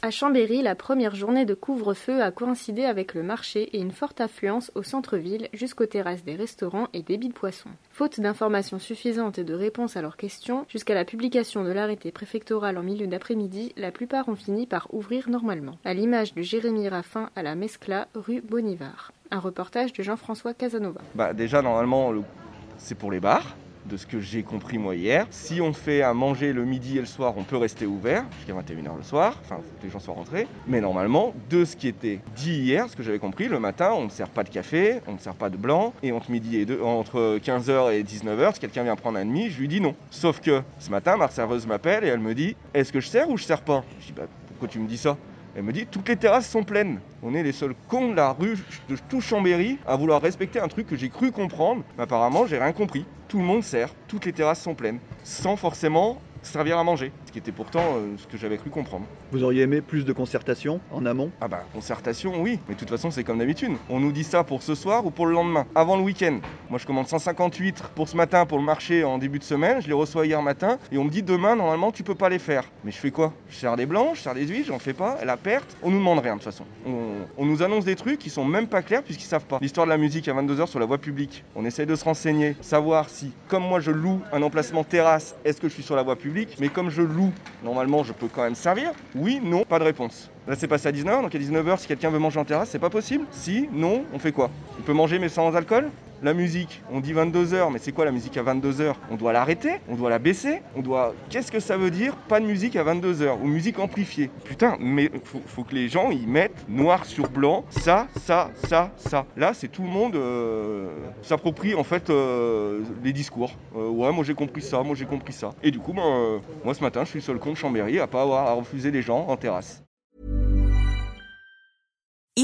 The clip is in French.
À Chambéry, la première journée de couvre-feu a coïncidé avec le marché et une forte affluence au centre-ville jusqu'aux terrasses des restaurants et débits de poissons. Faute d'informations suffisantes et de réponses à leurs questions, jusqu'à la publication de l'arrêté préfectoral en milieu d'après-midi, la plupart ont fini par ouvrir normalement. À l'image du Jérémy Raffin à la Mescla, rue Bonivard. Un reportage de Jean-François Casanova. Bah déjà normalement le- c'est pour les bars de ce que j'ai compris moi hier. Si on fait à manger le midi et le soir, on peut rester ouvert jusqu'à 21h le soir, enfin que les gens soient rentrés. Mais normalement, de ce qui était dit hier, ce que j'avais compris, le matin, on ne sert pas de café, on ne sert pas de blanc, et entre 15h et 19h, si quelqu'un vient prendre un demi, je lui dis non. Sauf que ce matin, ma serveuse m'appelle et elle me dit Est-ce que je sers ou je sers pas? Je dis bah pourquoi tu me dis ça? Elle me dit toutes les terrasses sont pleines. On est les seuls cons de la rue de tout Chambéry à vouloir respecter un truc que j'ai cru comprendre. Mais apparemment, j'ai rien compris. Tout le monde sert, toutes les terrasses sont pleines, sans forcément servir à manger. Ce qui était pourtant euh, ce que j'avais cru comprendre. Vous auriez aimé plus de concertation en amont? Ah bah concertation oui, mais de toute façon c'est comme d'habitude. On nous dit ça pour ce soir ou pour le lendemain, avant le week-end. Moi je commande 158 pour ce matin pour le marché en début de semaine, je les reçois hier matin et on me dit demain normalement tu peux pas les faire. Mais je fais quoi? Je sers des blancs, je sers des huiles, j'en fais pas, la perte, on nous demande rien de toute façon. On, on nous annonce des trucs qui sont même pas clairs puisqu'ils savent pas. L'histoire de la musique à 22h sur la voie publique, on essaye de se renseigner, savoir si comme moi je loue un emplacement terrasse, est-ce que je suis sur la voie publique? Mais comme je loue, normalement je peux quand même servir Oui, non, pas de réponse. Là c'est passé à 19h, donc à 19h si quelqu'un veut manger en terrasse, c'est pas possible Si, non, on fait quoi? Il peut manger mais sans alcool? La musique, on dit 22h, mais c'est quoi la musique à 22h On doit l'arrêter? On doit la baisser? On doit. Qu'est-ce que ça veut dire Pas de musique à 22h ou musique amplifiée? Putain, mais faut, faut que les gens ils mettent noir sur blanc ça, ça, ça, ça. Là, c'est tout le monde euh, s'approprie en fait euh, les discours. Euh, ouais, moi j'ai compris ça, moi j'ai compris ça. Et du coup, ben, moi ce matin, je suis le seul con de Chambéry à pas avoir à refuser les gens en terrasse.